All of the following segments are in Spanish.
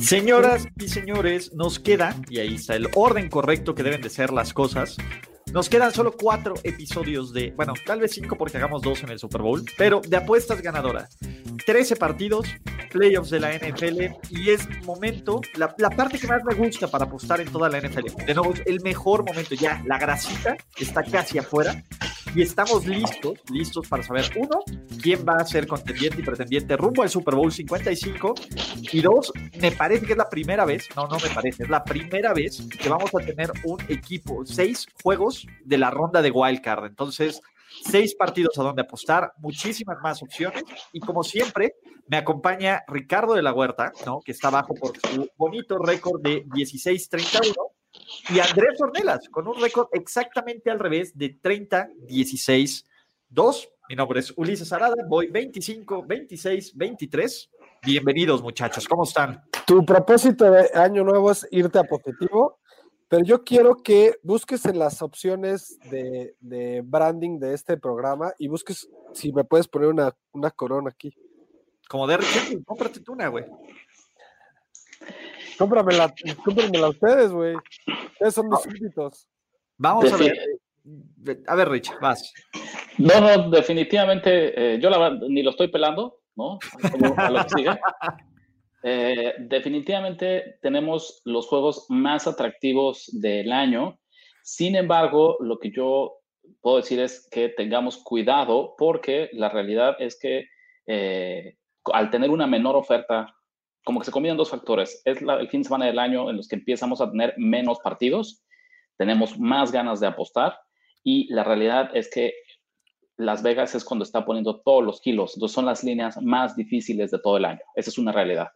Señoras y señores, nos queda, y ahí está el orden correcto que deben de ser las cosas. Nos quedan solo cuatro episodios de, bueno, tal vez cinco porque hagamos dos en el Super Bowl, pero de apuestas ganadoras. 13 partidos, playoffs de la NFL y es momento, la, parte que más me gusta para apostar en toda la NFL. De nuevo, el mejor momento ya, la grasita está casi afuera y estamos listos, listos para saber, uno, quién va a ser contendiente y pretendiente rumbo al Super Bowl 55 y dos, me parece que es la primera vez, no, no me parece, es la primera vez que vamos a tener un equipo, seis juegos de la ronda de Wildcard. Entonces, seis partidos a donde apostar, muchísimas más opciones. Y como siempre, me acompaña Ricardo de la Huerta, ¿no? que está abajo por su bonito récord de 16-31, y Andrés Ornelas, con un récord exactamente al revés de 30-16-2. Mi nombre es Ulises Arada, voy 25, 26, 23. Bienvenidos, muchachos, ¿cómo están? Tu propósito de año nuevo es irte a positivo pero yo quiero que busques en las opciones de, de, branding de este programa y busques si me puedes poner una, una corona aquí. Como de Henry, cómprate tú una, güey. Cómpramela, cómpramela ustedes, güey. Ustedes son mis súbditos. Vamos a ver. A ver, Rich, vas. No, no, definitivamente, eh, yo la verdad ni lo estoy pelando, ¿no? Como a lo que sigue. Eh, definitivamente tenemos los juegos más atractivos del año. Sin embargo, lo que yo puedo decir es que tengamos cuidado porque la realidad es que eh, al tener una menor oferta, como que se combinan dos factores. Es el fin de semana del año en los que empezamos a tener menos partidos, tenemos más ganas de apostar y la realidad es que Las Vegas es cuando está poniendo todos los kilos. Son las líneas más difíciles de todo el año. Esa es una realidad.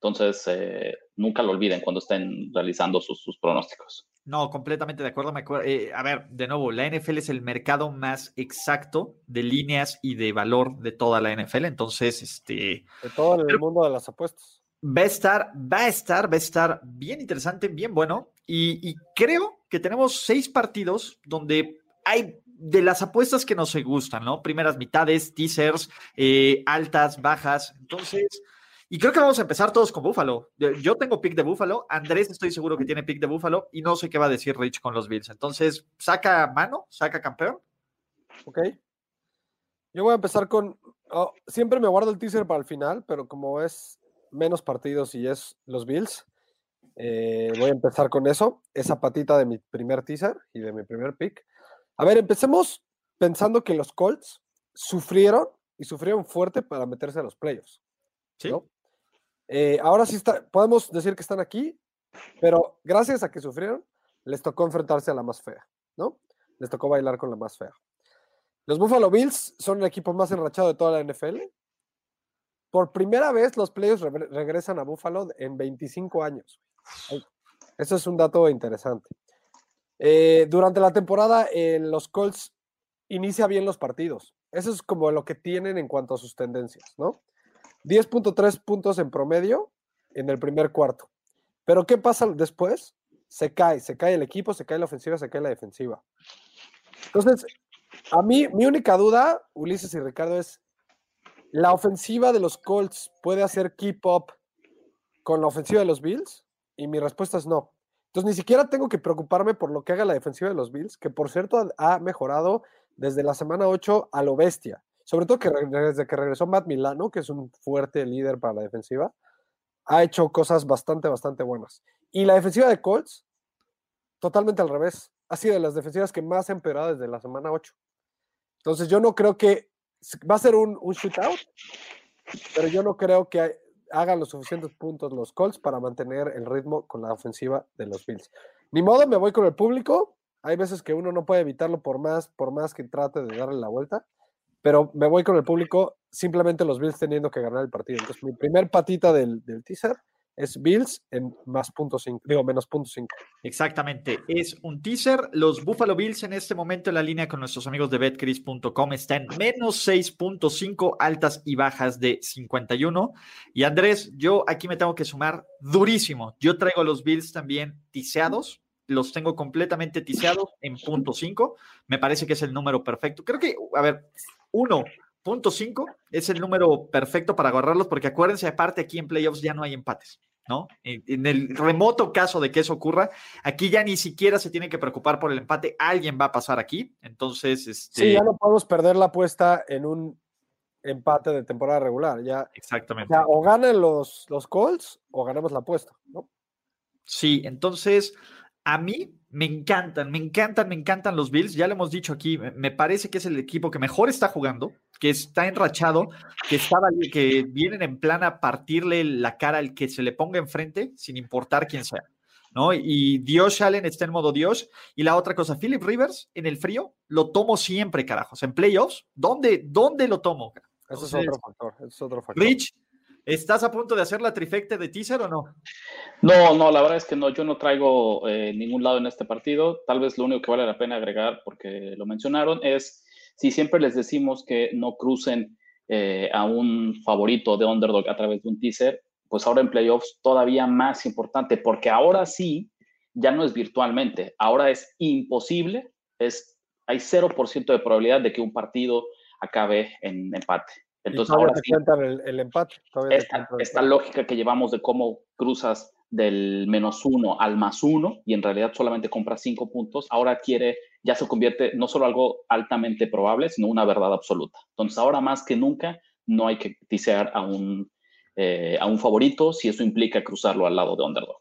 Entonces, eh, nunca lo olviden cuando estén realizando sus, sus pronósticos. No, completamente de acuerdo. Me acuerdo eh, a ver, de nuevo, la NFL es el mercado más exacto de líneas y de valor de toda la NFL. Entonces, este. De todo el mundo de las apuestas. Va a estar, va a estar, va a estar bien interesante, bien bueno. Y, y creo que tenemos seis partidos donde hay de las apuestas que nos gustan, ¿no? Primeras mitades, teasers, eh, altas, bajas. Entonces. Y creo que vamos a empezar todos con Búfalo. Yo tengo pick de Búfalo, Andrés estoy seguro que tiene pick de Búfalo y no sé qué va a decir Rich con los Bills. Entonces, saca mano, saca campeón. Ok. Yo voy a empezar con. Oh, siempre me guardo el teaser para el final, pero como es menos partidos y es los Bills, eh, voy a empezar con eso. Esa patita de mi primer teaser y de mi primer pick. A ver, empecemos pensando que los Colts sufrieron y sufrieron fuerte para meterse a los playoffs. Sí. ¿no? Eh, ahora sí podemos decir que están aquí, pero gracias a que sufrieron, les tocó enfrentarse a la más fea, ¿no? Les tocó bailar con la más fea. Los Buffalo Bills son el equipo más enrachado de toda la NFL. Por primera vez los playoffs re regresan a Buffalo en 25 años. Eso es un dato interesante. Eh, durante la temporada, eh, los Colts inicia bien los partidos. Eso es como lo que tienen en cuanto a sus tendencias, ¿no? 10.3 puntos en promedio en el primer cuarto. Pero ¿qué pasa después? Se cae, se cae el equipo, se cae la ofensiva, se cae la defensiva. Entonces, a mí, mi única duda, Ulises y Ricardo, es, ¿la ofensiva de los Colts puede hacer keep up con la ofensiva de los Bills? Y mi respuesta es no. Entonces, ni siquiera tengo que preocuparme por lo que haga la defensiva de los Bills, que por cierto ha mejorado desde la semana 8 a lo bestia sobre todo que desde que regresó Matt Milano, que es un fuerte líder para la defensiva, ha hecho cosas bastante, bastante buenas. Y la defensiva de Colts, totalmente al revés. Ha sido de las defensivas que más ha empeorado desde la semana 8. Entonces yo no creo que va a ser un, un shootout, pero yo no creo que hagan los suficientes puntos los Colts para mantener el ritmo con la ofensiva de los Bills. Ni modo, me voy con el público. Hay veces que uno no puede evitarlo por más, por más que trate de darle la vuelta pero me voy con el público, simplemente los Bills teniendo que ganar el partido. Entonces, mi primer patita del, del teaser es Bills en más punto cinco, digo, menos punto cinco. Exactamente, es un teaser. Los Buffalo Bills en este momento en la línea con nuestros amigos de betcris.com están menos 6.5 altas y bajas de 51. Y Andrés, yo aquí me tengo que sumar durísimo. Yo traigo los Bills también tiseados. Los tengo completamente tiseados en punto 5. Me parece que es el número perfecto. Creo que, a ver, uno, punto 5 es el número perfecto para agarrarlos, porque acuérdense, aparte aquí en playoffs ya no hay empates. ¿no? En, el remoto caso de que eso ocurra, aquí ya ni siquiera se tiene que preocupar por el empate, alguien va a pasar aquí, entonces... Este... Sí, ya no podemos perder la apuesta en un empate de temporada regular, ya. Exactamente. O, ganan los, los Colts o ganamos la apuesta, ¿no? Sí, entonces a mí me encantan, me encantan, me encantan los Bills. Ya lo hemos dicho aquí, me parece que es el equipo que mejor está jugando, que está enrachado, que, estaba, que vienen en plan a partirle la cara al que se le ponga enfrente, sin importar quién sea. ¿no? Y Dios Allen está en modo Dios. Y la otra cosa, Philip Rivers en el frío, lo tomo siempre, carajos. En playoffs, ¿dónde, dónde lo tomo? Eso es otro factor. es otro factor. Rich, ¿Estás a punto de hacer la trifecta de teaser o no? No, no, la verdad es que no, yo no traigo eh, ningún lado en este partido. Tal vez lo único que vale la pena agregar, porque lo mencionaron, es si siempre les decimos que no crucen eh, a un favorito de underdog a través de un teaser, pues ahora en playoffs todavía más importante, porque ahora sí, ya no es virtualmente, ahora es imposible, es, hay 0% de probabilidad de que un partido acabe en empate. Entonces, ahora sí, el, empate. Esta, lógica que llevamos de cómo cruzas del menos uno al más uno y en realidad solamente compras cinco puntos, ahora quiere, ya se convierte no solo algo altamente probable, sino una verdad absoluta. Entonces, ahora más que nunca, no hay que tisear a un, eh, a un favorito si eso implica cruzarlo al lado de underdog.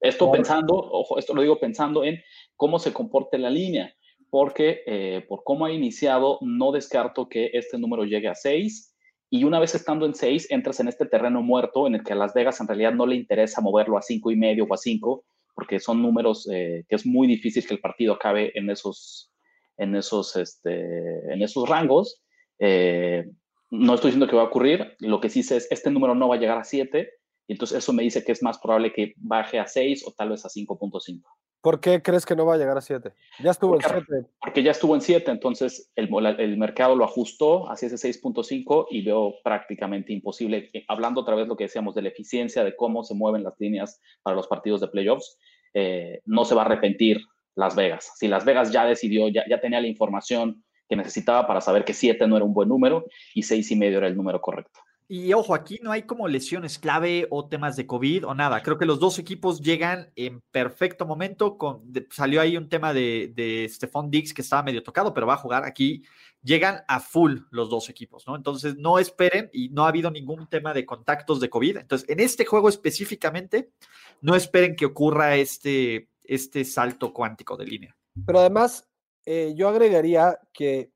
Esto pensando, ojo, esto lo digo pensando en cómo se comporte la línea, porque eh, por cómo ha iniciado, no descarto que este número llegue a 6 y una vez estando en 6, entras en este terreno muerto en el que a Las Vegas en realidad no le interesa moverlo a cinco y medio o a 5, porque son números eh, que es muy difícil que el partido acabe en esos, en esos, este, en esos rangos. Eh, no estoy diciendo que va a ocurrir, lo que sí sé es este número no va a llegar a 7, y entonces eso me dice que es más probable que baje a 6 o tal vez a 5.5. ¿Por qué crees que no va a llegar a 7? Ya estuvo en 7. Porque ya estuvo en 7, entonces el, el, mercado lo ajustó hacia ese 6.5 y veo prácticamente imposible, eh, hablando otra vez lo que decíamos de la eficiencia, de cómo se mueven las líneas para los partidos de playoffs, eh, no se va a arrepentir Las Vegas. Si Las Vegas ya decidió, ya, ya tenía la información que necesitaba para saber que 7 no era un buen número y 6 y medio era el número correcto. Y ojo, aquí no hay como lesiones clave o temas de COVID o nada. Creo que los dos equipos llegan en perfecto momento. Con, salió ahí un tema de, de Diggs que estaba medio tocado, pero va a jugar aquí. Llegan a full los dos equipos, ¿no? Entonces no esperen y no ha habido ningún tema de contactos de COVID. Entonces, en este juego específicamente, no esperen que ocurra este, este salto cuántico de línea. Pero además, eh, yo agregaría que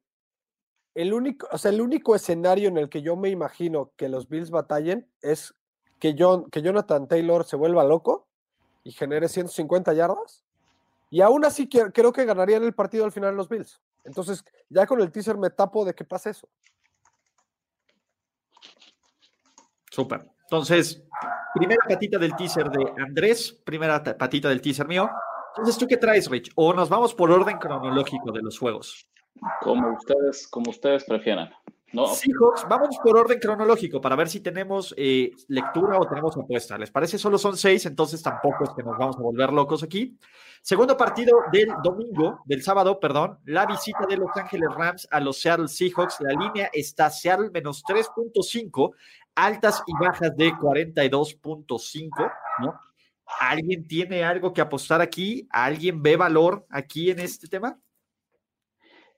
el único, o sea, el único escenario en el que yo me imagino que los Bills batallen es que, John, que Jonathan Taylor se vuelva loco y genere 150 yardas. Y aún así creo que ganarían el partido al final los Bills. Entonces, ya con el teaser me tapo de que pase eso. Súper. Entonces, primera patita del teaser de Andrés, primera patita del teaser mío. Entonces, ¿tú qué traes, Rich? O nos vamos por orden cronológico de los juegos. Como ustedes, como ustedes prefieran. No. Seahawks, vamos por orden cronológico para ver si tenemos eh, lectura o tenemos apuesta. ¿Les parece? Solo son seis, entonces tampoco es que nos vamos a volver locos aquí. Segundo partido del domingo, del sábado, perdón, la visita de Los Ángeles Rams a los Seattle Seahawks. La línea está Seattle menos 3.5, altas y bajas de 42.5, ¿no? ¿Alguien tiene algo que apostar aquí? ¿Alguien ve valor aquí en este tema?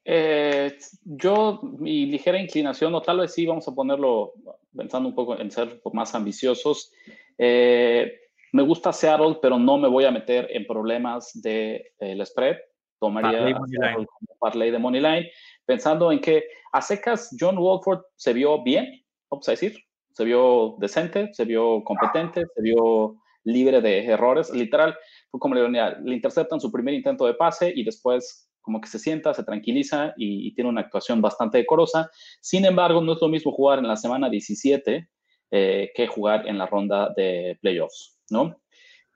Eh, yo, mi ligera inclinación, o tal vez sí, vamos a ponerlo pensando un poco en ser más ambiciosos. Eh, me gusta Seattle, pero no me voy a meter en problemas de el spread. Tomaría como parlay de money line, pensando en que a secas John Wolford se vio bien, vamos a decir, se vio decente, se vio competente, se vio libre de errores. Literal, como le, le interceptan su primer intento de pase y después como que se sienta, se tranquiliza y, tiene una actuación bastante decorosa. Sin embargo, no es lo mismo jugar en la semana 17 eh, que jugar en la ronda de playoffs, ¿no?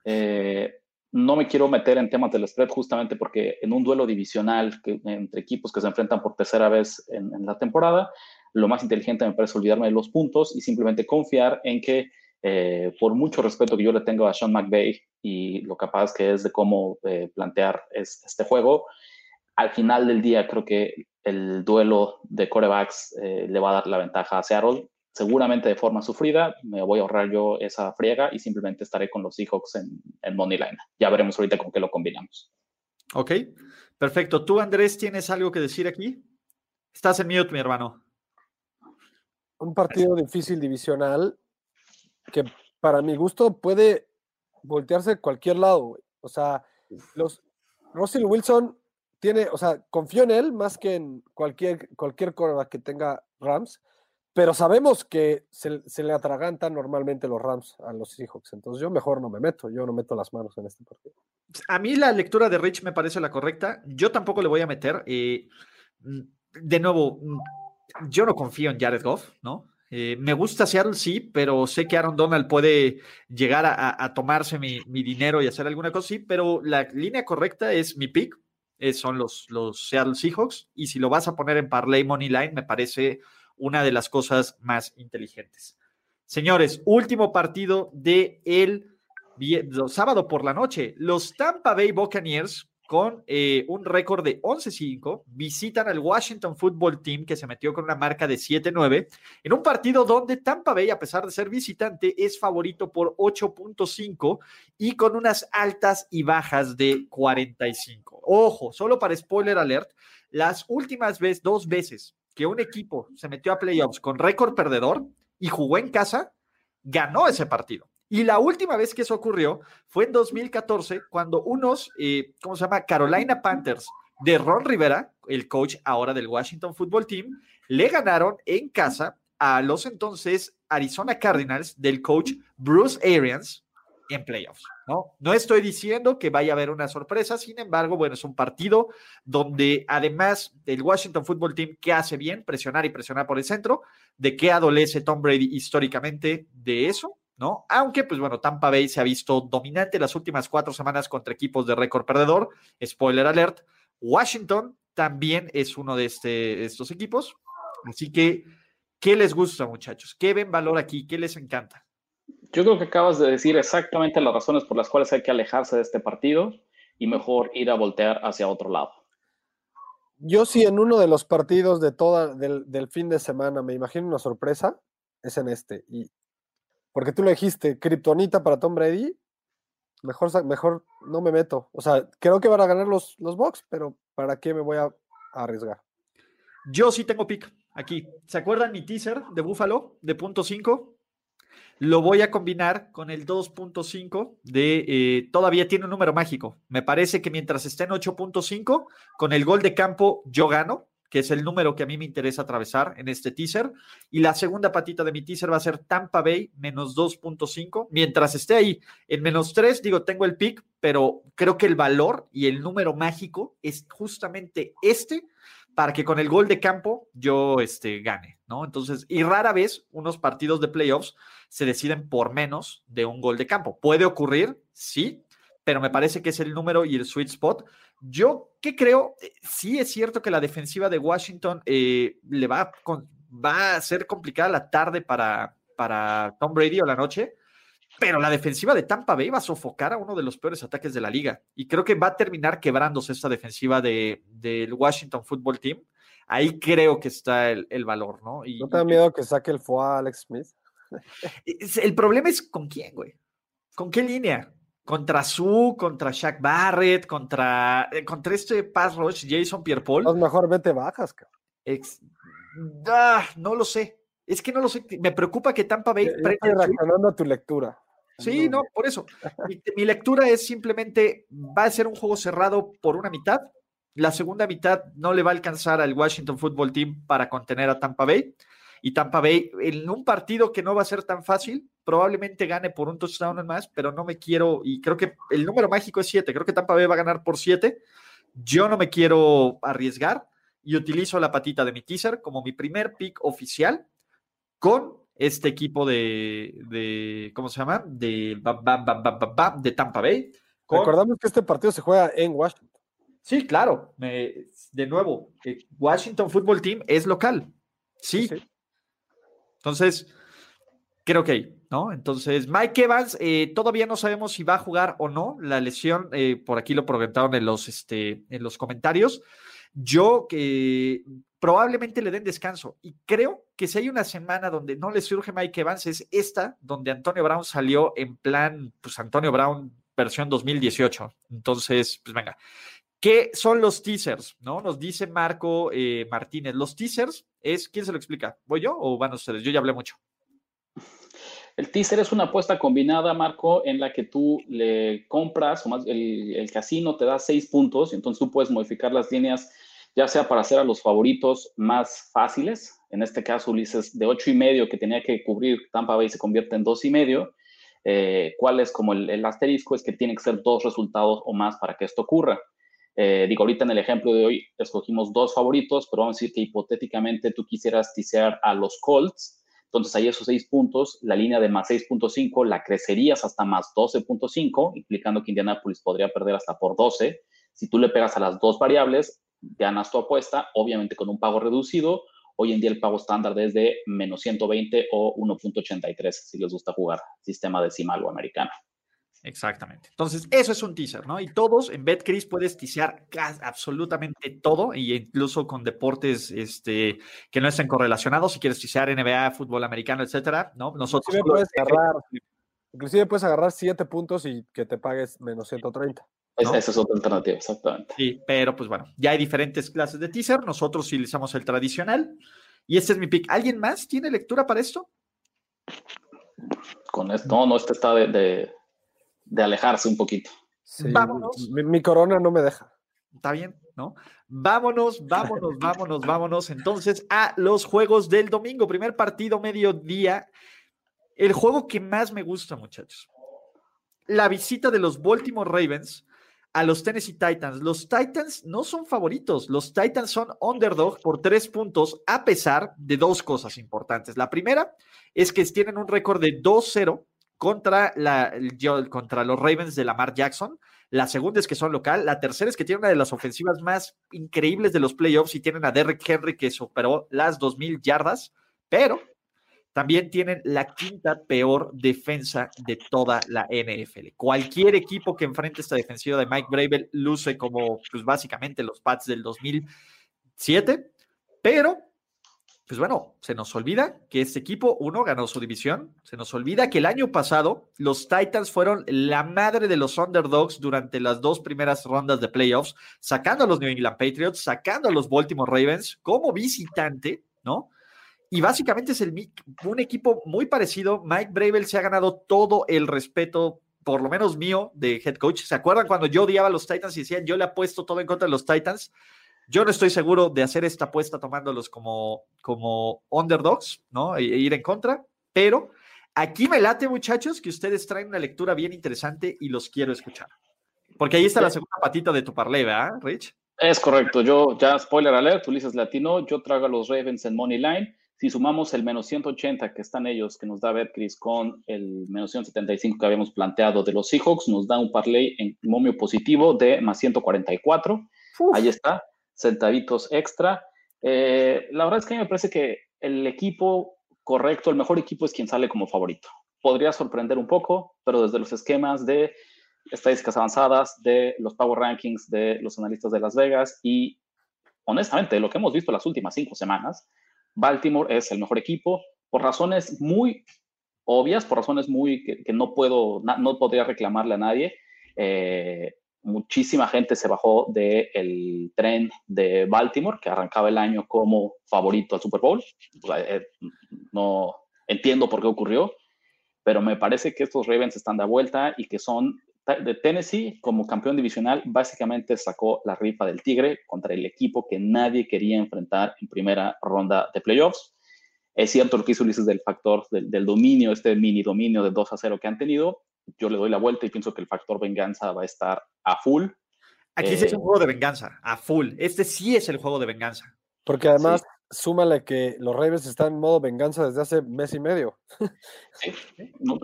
Eh, no me quiero meter en temas del spread justamente porque en un duelo divisional entre equipos que se enfrentan por tercera vez en, la temporada, lo más inteligente me parece olvidarme de los puntos y simplemente confiar en que eh, por mucho respeto que yo le tengo a Sean McVay y lo capaz que es de cómo plantear este juego, al final del día creo que el duelo de corebacks le va a dar la ventaja a Seattle seguramente de forma sufrida, me voy a ahorrar yo esa friega y simplemente estaré con los Seahawks en, en Money Line. Ya veremos ahorita con qué lo combinamos. Ok, perfecto. ¿Tú, Andrés, tienes algo que decir aquí? Estás en mute, mi hermano. Un partido difícil divisional que para mi gusto puede voltearse a cualquier lado. O sea, los Russell Wilson tiene, o sea, confío en él más que en cualquier, cualquier que tenga Rams pero sabemos que se, le atragantan normalmente los Rams a los Seahawks, entonces yo mejor no me meto, yo no meto las manos en este partido. A mí la lectura de Rich me parece la correcta, yo tampoco le voy a meter. Eh, mm, de nuevo, mm, yo no confío en Jared Goff, ¿no? Eh, me gusta Seattle, sí, pero sé que Aaron Donald puede llegar a, tomarse mi, dinero y hacer alguna cosa, sí, pero la línea correcta es mi pick, eh, son los, los Seattle Seahawks, y si lo vas a poner en Parlay Money Line, me parece una de las cosas más inteligentes. Señores, último partido de el sábado por la noche. Los Tampa Bay Buccaneers con eh, un récord de 11-5, visitan al Washington Football Team que se metió con una marca de 7-9 en un partido donde Tampa Bay, a pesar de ser visitante, es favorito por 8.5 y con unas altas y bajas de 45. Ojo, solo para spoiler alert, las últimas veces, dos veces que un equipo se metió a playoffs con récord perdedor y jugó en casa, ganó ese partido. Y la última vez que eso ocurrió fue en 2014, cuando unos, eh, ¿cómo se llama? Carolina Panthers de Ron Rivera, el coach ahora del Washington Football Team, le ganaron en casa a los entonces Arizona Cardinals del coach Bruce Arians, en playoffs, ¿no? No estoy diciendo que vaya a haber una sorpresa, sin embargo, bueno, es un partido donde además del Washington Football Team que hace bien presionar y presionar por el centro, de qué adolece Tom Brady históricamente de eso, ¿no? Aunque, pues bueno, Tampa Bay se ha visto dominante las últimas cuatro semanas contra equipos de récord perdedor, spoiler alert, Washington también es uno de, este, estos equipos, así que, ¿qué les gusta, muchachos? ¿Qué ven valor aquí? ¿Qué les encanta? Yo creo que acabas de decir exactamente las razones por las cuales hay que alejarse de este partido y mejor ir a voltear hacia otro lado. Yo sí, en uno de los partidos de toda, del, fin de semana, me imagino una sorpresa, es en este. Y, porque tú lo dijiste, Kryptonita para Tom Brady, mejor, mejor no me meto. O sea, creo que van a ganar los, los pero ¿para qué me voy a, a arriesgar? Yo sí tengo pick aquí. ¿Se acuerdan mi teaser de Buffalo de punto 5? Lo voy a combinar con el 2.5 de, eh, todavía tiene un número mágico. Me parece que mientras esté en 8.5, con el gol de campo yo gano, que es el número que a mí me interesa atravesar en este teaser. Y la segunda patita de mi teaser va a ser Tampa Bay menos 2.5. Mientras esté ahí en menos 3, digo, tengo el pick, pero creo que el valor y el número mágico es justamente este para que con el gol de campo yo este, gane, ¿no? Entonces, y rara vez unos partidos de playoffs se deciden por menos de un gol de campo. ¿Puede ocurrir? Sí, pero me parece que es el número y el sweet spot. Yo, ¿qué creo? Eh, sí es cierto que la defensiva de Washington eh, le va, va a ser complicada la tarde para, para Tom Brady o la noche, pero la defensiva de Tampa Bay va a sofocar a uno de los peores ataques de la liga. Y creo que va a terminar quebrándose esta defensiva de, del Washington Football Team. Ahí creo que está el, valor, ¿no? Y, ¿No te da miedo que saque el FOA Alex Smith? El problema es con quién, güey. ¿Con qué línea? Contra Su, contra Shaq Barrett, contra, eh, contra este pass rush, Jason Pierre-Paul. Pues mejor vete bajas, cabrón. Ah, no lo sé. Es que no lo sé. Me preocupa que Tampa Bay. Estoy reaccionando a tu lectura. Sí, no, por eso. Mi, lectura es simplemente, va a ser un juego cerrado por una mitad. La segunda mitad no le va a alcanzar al Washington Football Team para contener a Tampa Bay. Y Tampa Bay, en un partido que no va a ser tan fácil, probablemente gane por un touchdown en más, pero no me quiero, y creo que el número mágico es 7, creo que Tampa Bay va a ganar por 7. Yo no me quiero arriesgar y utilizo la patita de mi teaser como mi primer pick oficial con este equipo de, de ¿cómo se llama? De, de Tampa Bay. Recordamos que este partido se juega en Washington. Sí, claro. de nuevo, eh, Washington Football Team es local. Sí. Entonces, creo que, ¿no? Entonces, Mike Evans, eh, todavía no sabemos si va a jugar o no. La lesión, eh, por aquí lo preguntaron en los, este, en los comentarios. Yo que probablemente le den descanso. Y creo que si hay una semana donde no le surge Mike Evans, es esta, donde Antonio Brown salió en plan, pues Antonio Brown versión 2018. Entonces, pues venga. ¿Qué son los teasers? ¿No? Nos dice Marco eh, Martínez. Los teasers es, ¿quién se lo explica? ¿Voy yo o van ustedes? Yo ya hablé mucho. El teaser es una apuesta combinada, Marco, en la que tú le compras, o más, el, casino te da seis puntos, y entonces tú puedes modificar las líneas ya sea para hacer a los favoritos más fáciles, en este caso Ulises de ocho y medio que tenía que cubrir Tampa Bay se convierte en dos y medio, eh, cuál es como el, asterisco es que tiene que ser dos resultados o más para que esto ocurra. Eh, digo, ahorita en el ejemplo de hoy escogimos dos favoritos, pero vamos a decir que hipotéticamente tú quisieras tisear a los Colts, entonces ahí esos seis puntos, la línea de más 6.5 la crecerías hasta más 12.5, implicando que Indianapolis podría perder hasta por 12. Si tú le pegas a las dos variables, ganas tu apuesta, obviamente con un pago reducido. Hoy en día el pago estándar es de menos 120 o 1.83 si les gusta jugar sistema decimal o americano. Exactamente. Entonces, eso es un teaser, ¿no? Y todos en BetCris puedes teasear absolutamente todo, y incluso con deportes este, que no estén correlacionados. Si quieres teasear NBA, fútbol americano, etcétera, ¿no? Nosotros. Inclusive puedes agarrar, inclusive puedes agarrar siete puntos y que te pagues menos 130. Esa es otra alternativa, exactamente. Sí, pero pues bueno, ya hay diferentes clases de teaser. Nosotros utilizamos el tradicional. Y este es mi pick. ¿Alguien más tiene lectura para esto? Con esto, no, no, este está de, alejarse un poquito. vámonos. Mi, corona no me deja. Está bien, ¿no? Vámonos, vámonos, vámonos, vámonos entonces a los juegos del domingo. Primer partido, mediodía. El juego que más me gusta, muchachos. La visita de los Baltimore Ravens a los Tennessee Titans. Los Titans no son favoritos, los Titans son underdog por tres puntos a pesar de dos cosas importantes. La primera es que tienen un récord de 2-0 contra, la, contra los Ravens de Lamar Jackson. La segunda es que son local. La tercera es que tienen una de las ofensivas más increíbles de los playoffs y tienen a Derrick Henry que superó las 2.000 yardas. Pero también tienen la quinta peor defensa de toda la NFL. Cualquier equipo que enfrente esta defensiva de Mike Bravel luce como, pues básicamente los Pats del 2007, pero, pues bueno, se nos olvida que este equipo, uno, ganó su división, se nos olvida que el año pasado los Titans fueron la madre de los underdogs durante las dos primeras rondas de playoffs, sacando a los New England Patriots, sacando a los Baltimore Ravens como visitante, ¿no? Y básicamente es un equipo muy parecido. Mike Bravel se ha ganado todo el respeto, por lo menos mío, de head coach. ¿Se acuerdan cuando yo odiaba a los Titans y decían yo le apuesto todo en contra de los Titans? Yo no estoy seguro de hacer esta apuesta tomándolos como, como underdogs, ¿no? E, e ir en contra, pero aquí me late, muchachos, que ustedes traen una lectura bien interesante y los quiero escuchar. Porque ahí está la segunda patita de tu parlay, ¿verdad, Rich? Es correcto. Yo, ya spoiler alert, Ulises Latino, yo traigo a los Ravens en Money Line. Si sumamos el menos 180 que están ellos, que nos da Betcris, con el menos 175 que habíamos planteado de los Seahawks, nos da un parlay en momio positivo de más 144. Ahí está, centavitos extra. Eh, la verdad es que me parece que el equipo correcto, el mejor equipo es quien sale como favorito. Podría sorprender un poco, pero desde los esquemas de estadísticas avanzadas, de los Power Rankings, de los analistas de Las Vegas y honestamente lo que hemos visto las últimas cinco semanas, Baltimore es el mejor equipo por razones muy obvias, por razones muy que, no puedo, no podría reclamarle a nadie. Eh, muchísima gente se bajó del tren de Baltimore, que arrancaba el año como favorito al Super Bowl. Eh, no entiendo por qué ocurrió, pero me parece que estos Ravens están de vuelta y que son de Tennessee como campeón divisional básicamente sacó la rifa del Tigre contra el equipo que nadie quería enfrentar en primera ronda de playoffs. Es cierto lo que hizo Ulises del factor del, dominio, este mini dominio de 2 a 0 que han tenido. Yo le doy la vuelta y pienso que el factor venganza va a estar a full. Aquí sí es un eh, juego de venganza, a full. Este sí es el juego de venganza. Porque además súmale que los Ravens están en modo venganza desde hace mes y medio. Sí,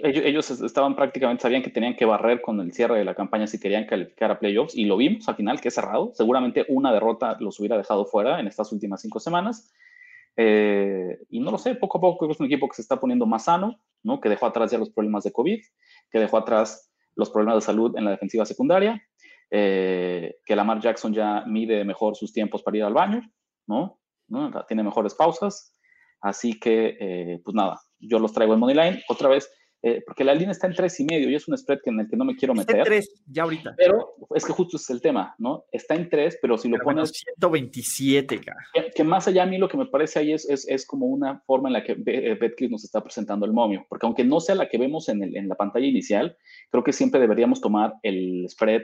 ellos, ellos, estaban prácticamente, sabían que tenían que barrer con el cierre de la campaña si querían calificar a playoffs y lo vimos al final que es cerrado. Seguramente una derrota los hubiera dejado fuera en estas últimas cinco semanas. Eh, y no lo sé, poco a poco es un equipo que se está poniendo más sano, ¿no? que dejó atrás ya los problemas de COVID, que dejó atrás los problemas de salud en la defensiva secundaria, eh, que Lamar Jackson ya mide mejor sus tiempos para ir al baño, ¿no? Tiene mejores pausas. Así que, eh, pues nada, yo los traigo en Moneyline. Otra vez, eh, porque la línea está en tres y medio y es un spread en el que no me quiero meter. Está en tres, ya ahorita. Pero es que justo es el tema, ¿no? Está en tres, pero si lo pones. 127, cara. Que, más allá a mí lo que me parece ahí es, es, es como una forma en la que eh, Betcris nos está presentando el momio. Porque aunque no sea la que vemos en, el, en la pantalla inicial, creo que siempre deberíamos tomar el spread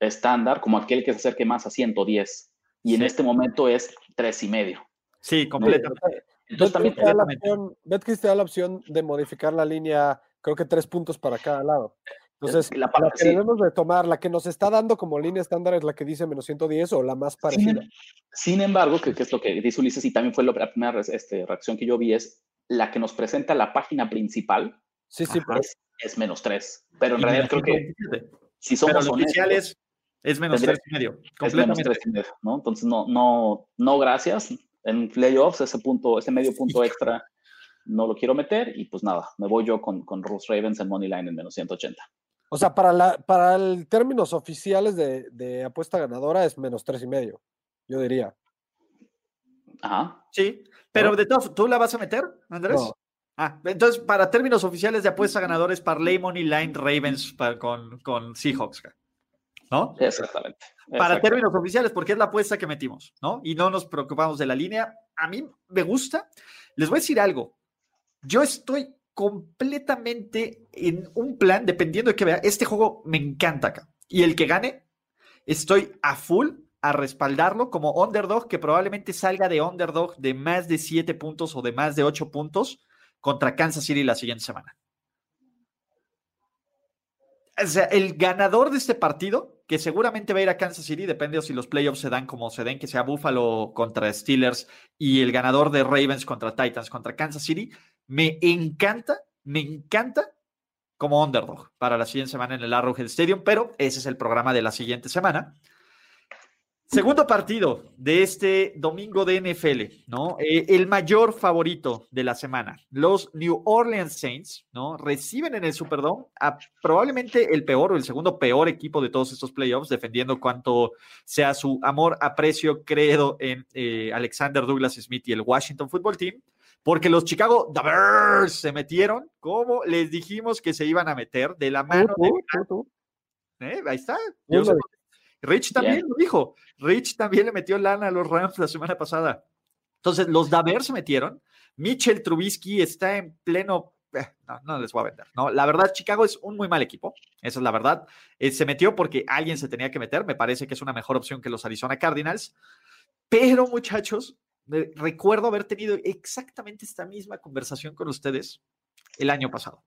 estándar como aquel que se acerque más a 110. Y en este momento es tres y medio. Sí, completamente. Entonces también te da la opción, te da la opción de modificar la línea, creo que tres puntos para cada lado. Entonces, la, que debemos de tomar, la que nos está dando como línea estándar es la que dice menos 110 o la más parecida. Sin, embargo, que, es lo que dice Ulises y también fue la primera este, reacción que yo vi, es la que nos presenta la página principal. Sí, sí, es, es, menos 3. Pero en realidad creo que si somos oficiales, es menos tres y medio. Completamente. Es menos tres y medio, ¿no? Entonces, no, no, no, gracias. En playoffs, ese punto, ese medio punto extra no lo quiero meter y pues nada, me voy yo con, con Ruth Ravens en Money Line en menos 180. O sea, para, la, para el términos oficiales de, de apuesta ganadora es menos tres y medio, yo diría. Ajá. Sí, pero de todos, ¿tú la vas a meter, Andrés? Ah, entonces, para términos oficiales de apuesta ganadores, Parlay Money Line Ravens con, con Seahawks. ¿no? Exactamente. Para términos oficiales, porque es la apuesta que metimos, ¿no? Y no nos preocupamos de la línea. A mí me gusta. Les voy a decir algo. Yo estoy completamente en un plan, dependiendo de que vea. Este juego me encanta acá. Y el que gane, estoy a full a respaldarlo como underdog, que probablemente salga de underdog de más de 7 puntos o de más de 8 puntos contra Kansas City la siguiente semana. O sea, el ganador de este partido que seguramente va a ir a Kansas City, depende de si los playoffs se dan como se den, que sea Buffalo contra Steelers y el ganador de Ravens contra Titans contra Kansas City. Me encanta, me encanta como underdog para la siguiente semana en el Arrowhead Stadium, pero ese es el programa de la siguiente semana. Segundo partido de este domingo de NFL, ¿no? Eh, el mayor favorito de la semana. Los New Orleans Saints, ¿no? Reciben en el Superdome a probablemente el peor o el segundo peor equipo de todos estos playoffs, defendiendo cuanto sea su amor, aprecio, credo en eh, Alexander Douglas Smith y el Washington Football Team, porque los Chicago Bears se metieron, como les dijimos que se iban a meter, de la mano de... ¿Eh? Ahí está. Rich también lo dijo. Rich también le metió lana a los Rams la semana pasada. Entonces, los Daver se metieron. Mitchell Trubisky está en pleno. Eh, no, no les voy a vender. No, la verdad, Chicago es un muy mal equipo. Esa es la verdad. Eh, se metió porque alguien se tenía que meter. Me parece que es una mejor opción que los Arizona Cardinals. Pero, muchachos, recuerdo haber tenido exactamente esta misma conversación con ustedes el año pasado.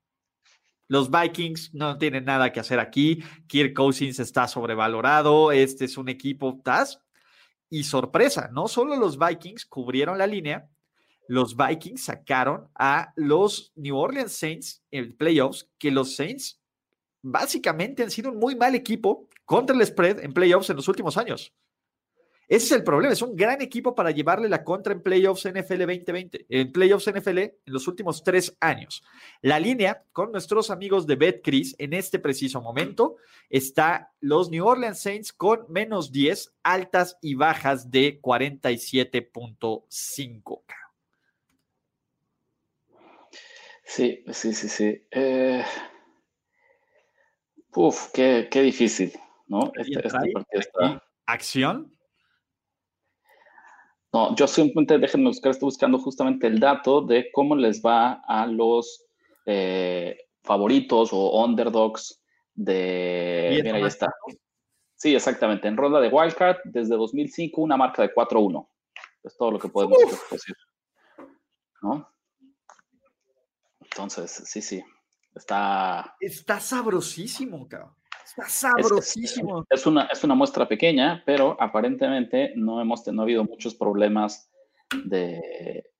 Los Vikings no tienen nada que hacer aquí. Kirk Cousins está sobrevalorado. Este es un equipo TAS. Y sorpresa, no solo los Vikings cubrieron la línea, los Vikings sacaron a los New Orleans Saints en playoffs, que los Saints básicamente han sido un muy mal equipo contra el spread en playoffs en los últimos años. Ese es el problema, es un gran equipo para llevarle la contra en playoffs NFL 2020, en playoffs NFL en los últimos tres años. La línea con nuestros amigos de BetCris en este preciso momento está los New Orleans Saints con menos 10, altas y bajas de 47.5. Sí, sí, sí, sí. Eh, uf, qué, difícil, ¿no? Este, este partido está... ¿Acción? No, yo simplemente déjenme buscar, estoy buscando justamente el dato de cómo les va a los eh, favoritos o underdogs de... Mira, ahí está. Sí, exactamente. En ronda de Wildcard, desde 2005, una marca de 4-1. Es todo lo que podemos decir. ¿No? Entonces, sí, sí. Está. Está sabrosísimo, cabrón. Está sabrosísimo. Es, una, es una muestra pequeña, pero aparentemente no hemos no ha habido muchos problemas de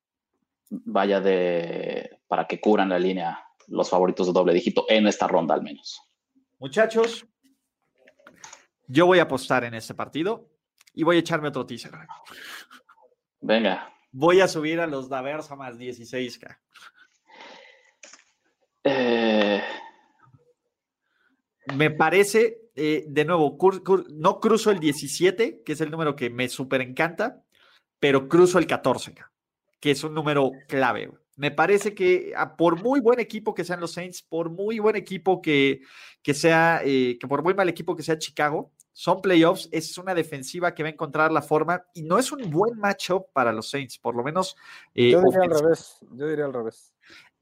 vaya de para que cubran la línea los favoritos de doble dígito en esta ronda al menos. Muchachos, yo voy a apostar en este partido y voy a echarme otro teaser. Venga. Voy a subir a los Davers a más 16K. Eh, me parece, eh, de nuevo, no cruzo el 17, que es el número que me súper encanta, pero cruzo el 14, que es un número clave. Me parece que ah, por muy buen equipo que sean los Saints, por muy buen equipo que, que sea, eh, que por muy mal equipo que sea Chicago, son playoffs, es una defensiva que va a encontrar la forma y no es un buen matchup para los Saints, por lo menos. Eh, yo diría al revés, yo diría al revés.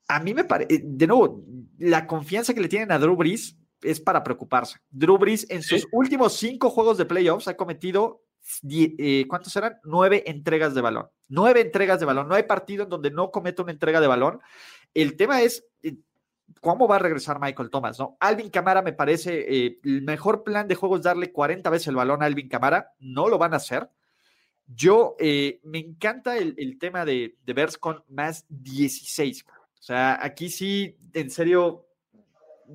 A mí me parece, de nuevo, la confianza que le tienen a Drew Brees es para preocuparse. Drew Brees en sus últimos cinco juegos de playoffs ha cometido, eh, ¿cuántos eran? Nueve entregas de balón. Nueve entregas de balón. No hay partido en donde no cometa una entrega de balón. El tema es eh, cómo va a regresar Michael Thomas, ¿no? Alvin Camara me parece eh, el mejor plan de juego es darle 40 veces el balón a Alvin Camara. No lo van a hacer. Yo me encanta el, tema de, de Bears con más 16. O sea, aquí sí, en serio,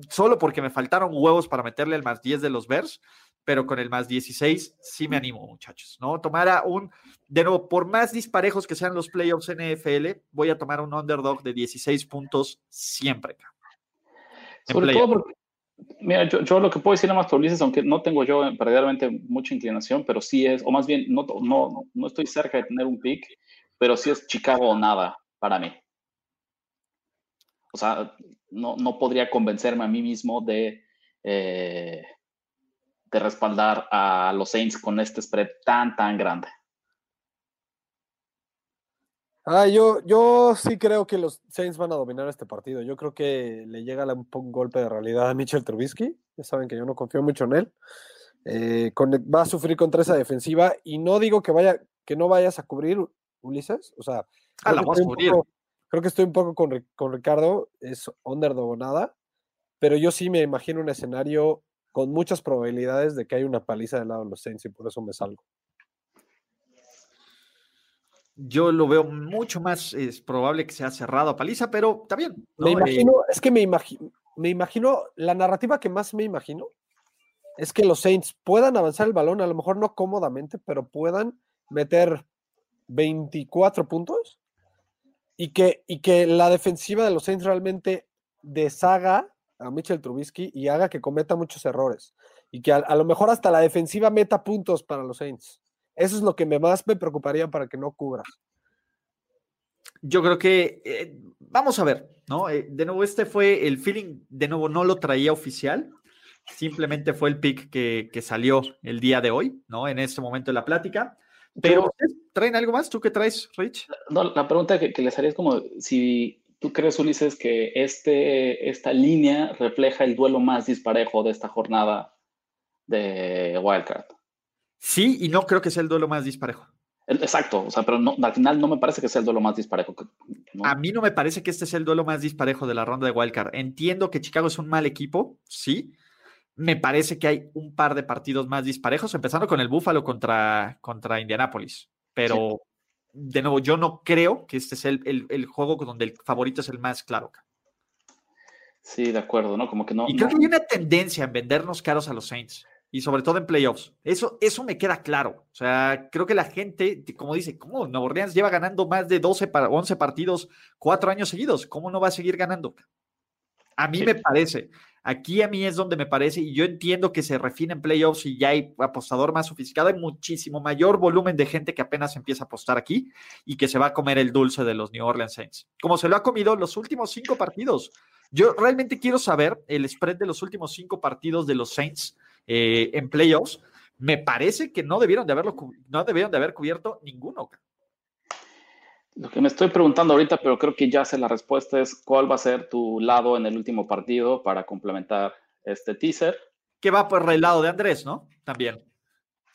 solo porque me faltaron huevos para meterle el más 10 de los Bears, pero con el más 16 sí me animo, muchachos, ¿no? Tomar un, de nuevo, por más disparejos que sean los playoffs NFL, voy a tomar un underdog de 16 puntos siempre. Sobre todo porque, mira, yo, lo que puedo decir nada más Ulises, aunque no tengo yo verdaderamente mucha inclinación, pero sí es, o más bien, no, no, no estoy cerca de tener un pick, pero sí es Chicago o nada para mí. O sea, no, podría convencerme a mí mismo de, eh, de respaldar a los Saints con este spread tan, tan grande. Ah, yo, yo sí creo que los Saints van a dominar este partido. Yo creo que le llega un, un golpe de realidad a Mitchell Trubisky. Ya saben que yo no confío mucho en él. Eh, va a sufrir contra esa defensiva y no digo que vaya que no vayas a cubrir Ulises, o sea, ah, la vas a cubrir. Creo que estoy un poco con, con Ricardo, es underdog o nada, pero yo sí me imagino un escenario con muchas probabilidades de que hay una paliza del lado de los Saints y por eso me salgo. Yo lo veo mucho más es probable que sea cerrado a paliza, pero está bien. Me imagino, es que me imagino, me imagino, la narrativa que más me imagino es que los Saints puedan avanzar el balón, a lo mejor no cómodamente, pero puedan meter 24 puntos y que, y que la defensiva de los Saints realmente deshaga a Mitchell Trubisky y haga que cometa muchos errores. Y que a, lo mejor hasta la defensiva meta puntos para los Saints. Eso es lo que me más me preocuparía para que no cubra. Yo creo que eh, vamos a ver, ¿no? Eh, de nuevo, este fue el feeling, de nuevo, no lo traía oficial, simplemente fue el pick que, que salió el día de hoy, ¿no? En este momento de la plática. Pero, ¿traen algo más? ¿Tú qué traes, Rich? No, la pregunta que, les haría es como si tú crees, Ulises, que este, esta línea refleja el duelo más disparejo de esta jornada de Wildcard. Sí, y no creo que sea el duelo más disparejo. Exacto, o sea, pero no, al final no me parece que sea el duelo más disparejo. A mí no me parece que este sea el duelo más disparejo de la ronda de Wildcard. Entiendo que Chicago es un mal equipo, sí, me parece que hay un par de partidos más disparejos, empezando con el Búfalo contra, contra Indianápolis. Pero, de nuevo, yo no creo que este sea el, juego donde el favorito es el más claro. Sí, de acuerdo, ¿no? Como que no. Y creo que hay una tendencia en vendernos caros a los Saints. Y sobre todo en playoffs. Eso, eso me queda claro. O sea, creo que la gente, como dice, ¿cómo Nuevo Orleans lleva ganando más de 12 para 11 partidos cuatro años seguidos? ¿Cómo no va a seguir ganando? A mí me parece. Aquí a mí es donde me parece, y yo entiendo que se refina en playoffs y ya hay apostador más sofisticado, hay muchísimo mayor volumen de gente que apenas empieza a apostar aquí y que se va a comer el dulce de los New Orleans Saints, como se lo ha comido los últimos cinco partidos. Yo realmente quiero saber el spread de los últimos cinco partidos de los Saints eh, en playoffs. Me parece que no debieron de haberlo, no debieron de haber cubierto ninguno. Lo que me estoy preguntando ahorita, pero creo que ya sé la respuesta, es cuál va a ser tu lado en el último partido para complementar este teaser. Que va por el lado de Andrés, ¿no? También,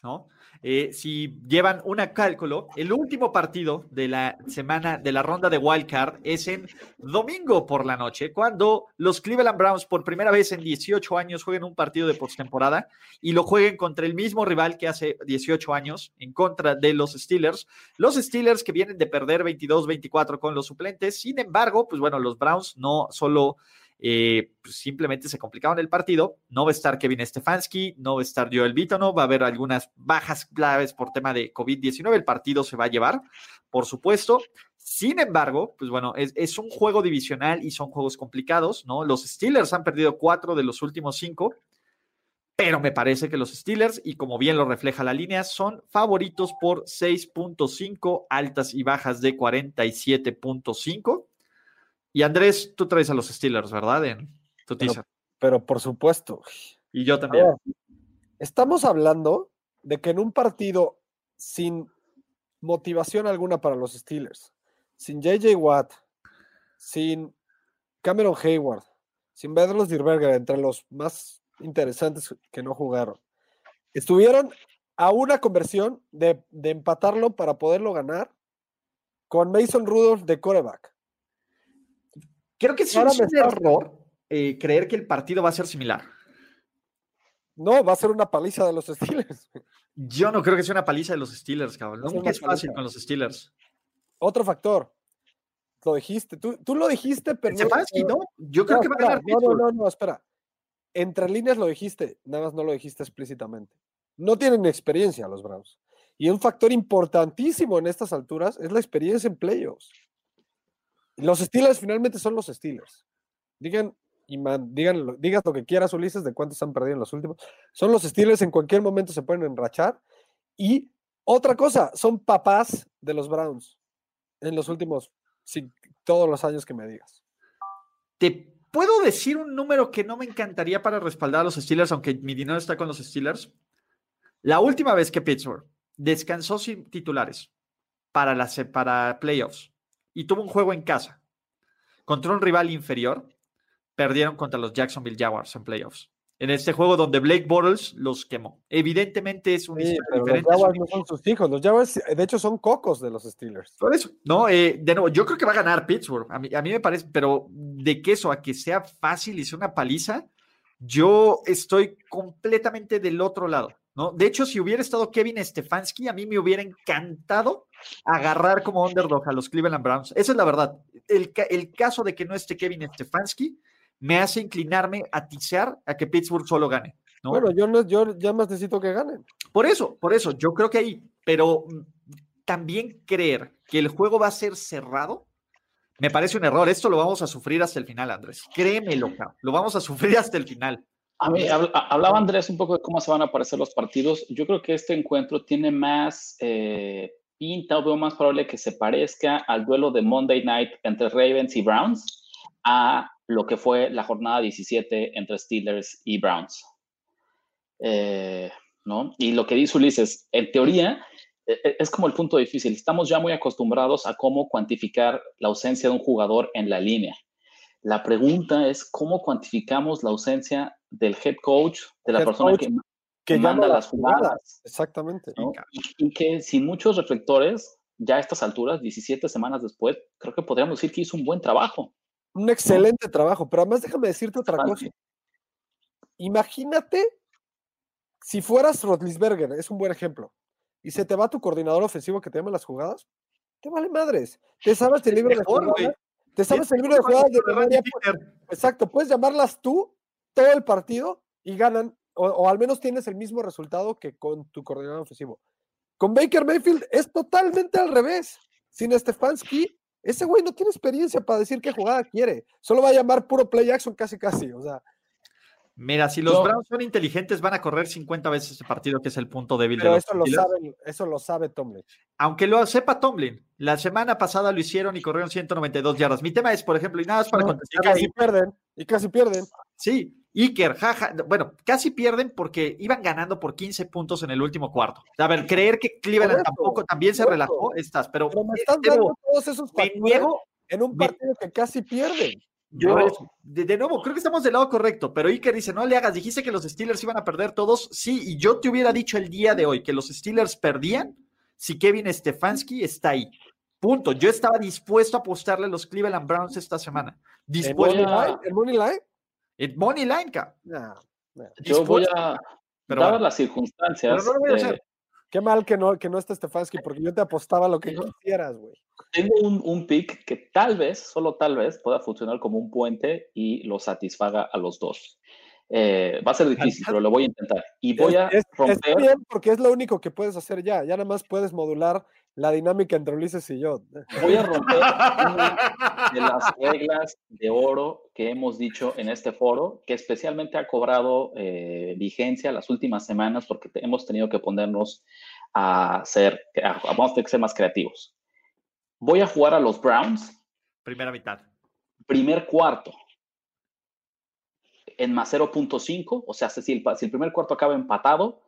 ¿no? Eh, si llevan una cálculo, el último partido de la semana de la ronda de Wild Card es en domingo por la noche, cuando los Cleveland Browns por primera vez en 18 años jueguen un partido de postemporada y lo jueguen contra el mismo rival que hace 18 años, en contra de los Steelers. Los Steelers que vienen de perder 22-24 con los suplentes, sin embargo, pues bueno, los Browns no solo eh, pues simplemente se complicaron el partido. No va a estar Kevin Stefanski, no va a estar Joel no va a haber algunas bajas claves por tema de COVID-19. El partido se va a llevar, por supuesto. Sin embargo, pues bueno, es, es, un juego divisional y son juegos complicados, ¿no? Los Steelers han perdido cuatro de los últimos cinco, pero me parece que los Steelers, y como bien lo refleja la línea, son favoritos por 6.5, altas y bajas de 47.5. Y Andrés, tú traes a los Steelers, ¿verdad? En tu pero, pero, por supuesto. Y yo también. estamos hablando de que en un partido sin motivación alguna para los Steelers, sin JJ Watt, sin Cameron Hayward, sin Bedros Dirberger, entre los más interesantes que no jugaron, estuvieron a una conversión de, de empatarlo para poderlo ganar con Mason Rudolph de coreback. Creo que es un error eh, creer que el partido va a ser similar. No, va a ser una paliza de los Steelers. Yo no creo que sea una paliza de los Steelers, cabrón. Nunca es fácil con los Steelers. Otro factor. Lo dijiste. Tú, tú lo dijiste, pero. No, ¿no? Yo creo que va a ganar. No, no, no, no, espera. Entre líneas lo dijiste, nada más no lo dijiste explícitamente. No tienen experiencia los Browns. Y un factor importantísimo en estas alturas es la experiencia en playoffs. Los Steelers finalmente son los Steelers. Digan, y man, digan, digas lo que quieras, Ulises, de cuántos han perdido en los últimos. Son los Steelers, en cualquier momento se pueden enrachar. Y otra cosa, son papás de los Browns en los últimos, sí, todos los años que me digas. Te puedo decir un número que no me encantaría para respaldar a los Steelers, aunque mi dinero está con los Steelers. La última vez que Pittsburgh descansó sin titulares para, las, para playoffs y tuvo un juego en casa contra un rival inferior, perdieron contra los Jacksonville Jaguars en playoffs. En este juego donde Blake Bortles los quemó. Evidentemente es un diferente. Los Jaguars no son sus hijos. Los Jaguars, de hecho, son cocos de los Steelers. Por eso, no, eh, de nuevo, yo creo que va a ganar Pittsburgh. A mí, a mí me parece, pero de que eso a que sea fácil y sea una paliza, yo estoy completamente del otro lado. ¿No? De hecho, si hubiera estado Kevin Stefanski, a mí me hubiera encantado agarrar como underdog a los Cleveland Browns. Esa es la verdad. El, el caso de que no esté Kevin Stefanski me hace inclinarme a tisear a que Pittsburgh solo gane. Bueno, yo, no, yo ya más necesito que ganen. Por eso, por eso, yo creo que ahí, pero mm, también creer que el juego va a ser cerrado, me parece un error. Esto lo vamos a sufrir hasta el final, Andrés. Créemelo, lo vamos a sufrir hasta el final. A mí, hablaba Andrés un poco de cómo se van a aparecer los partidos. Yo creo que este encuentro tiene más eh, pinta o veo más probable que se parezca al duelo de Monday Night entre Ravens y Browns a lo que fue la jornada 17 entre Steelers y Browns. Eh, ¿no? Y lo que dice Ulises, en teoría, e, e, es como el punto difícil. Estamos ya muy acostumbrados a cómo cuantificar la ausencia de un jugador en la línea. La pregunta es cómo cuantificamos la ausencia del head coach, de la persona que, que manda las jugadas. Exactamente. Y, que sin muchos reflectores, ya a estas alturas, 17 semanas después, creo que podríamos decir que hizo un buen trabajo. Un excelente trabajo, pero además déjame decirte otra cosa. Imagínate si fueras Rotlisberger, es un buen ejemplo, y se te va tu coordinador ofensivo que te llama las jugadas, te vale madres. Te sabes el libro de jugadas. Te sabes el libro de jugadas de Exacto, puedes llamarlas tú todo el partido y ganan, o, al menos tienes el mismo resultado que con tu coordinador ofensivo. Con Baker Mayfield es totalmente al revés. Sin Stefanski, ese güey no tiene experiencia para decir qué jugada quiere. Solo va a llamar puro play action casi casi. O sea. Mira, si los Browns son inteligentes, van a correr 50 veces ese partido, que es el punto débil pero de los eso lo, sabe, eso lo sabe Tomlin. Aunque lo sepa Tomlin, la semana pasada lo hicieron y corrieron 192 yardas. Mi tema es, por ejemplo, y nada más para contestar. Y casi pierden, y casi pierden. Sí, Iker, jaja, bueno, casi pierden porque iban ganando por 15 puntos en el último cuarto. A ver, creer que Cleveland tampoco también se relajó, estás, pero, pero me estás dando todos esos me niego, en un partido que casi pierden. Yo, de, de, nuevo, creo que estamos del lado correcto, pero Iker dice, no le hagas, dijiste que los Steelers iban a perder todos. Sí, y yo te hubiera dicho el día de hoy que los Steelers perdían si Kevin Stefanski está ahí. Punto. Yo estaba dispuesto a apostarle a los Cleveland Browns esta semana. Dispuesto. ¿El Money Line? ¿El Money Line? El Money Line, nah, nah. Yo voy a, pero dadas bueno, las circunstancias. Pero no lo voy a hacer. Qué mal que no, que no esté Stefanski, porque yo te apostaba lo que quisieras, güey. Tengo un, un, pick que tal vez, solo tal vez, pueda funcionar como un puente y lo satisfaga a los dos. Eh, va a ser difícil, pero lo voy a intentar. Y voy a es, romper. Está bien, porque es lo único que puedes hacer ya. Ya nada más puedes modular la dinámica entre Ulises y yo. Voy a romper una de las reglas de oro que hemos dicho en este foro, que especialmente ha cobrado eh, vigencia las últimas semanas porque hemos tenido que ponernos a ser, a, vamos a tener que ser más creativos. Voy a jugar a los Browns. Primera mitad. Primer cuarto. En más 0.5, o sea, si el, si el primer cuarto acaba empatado,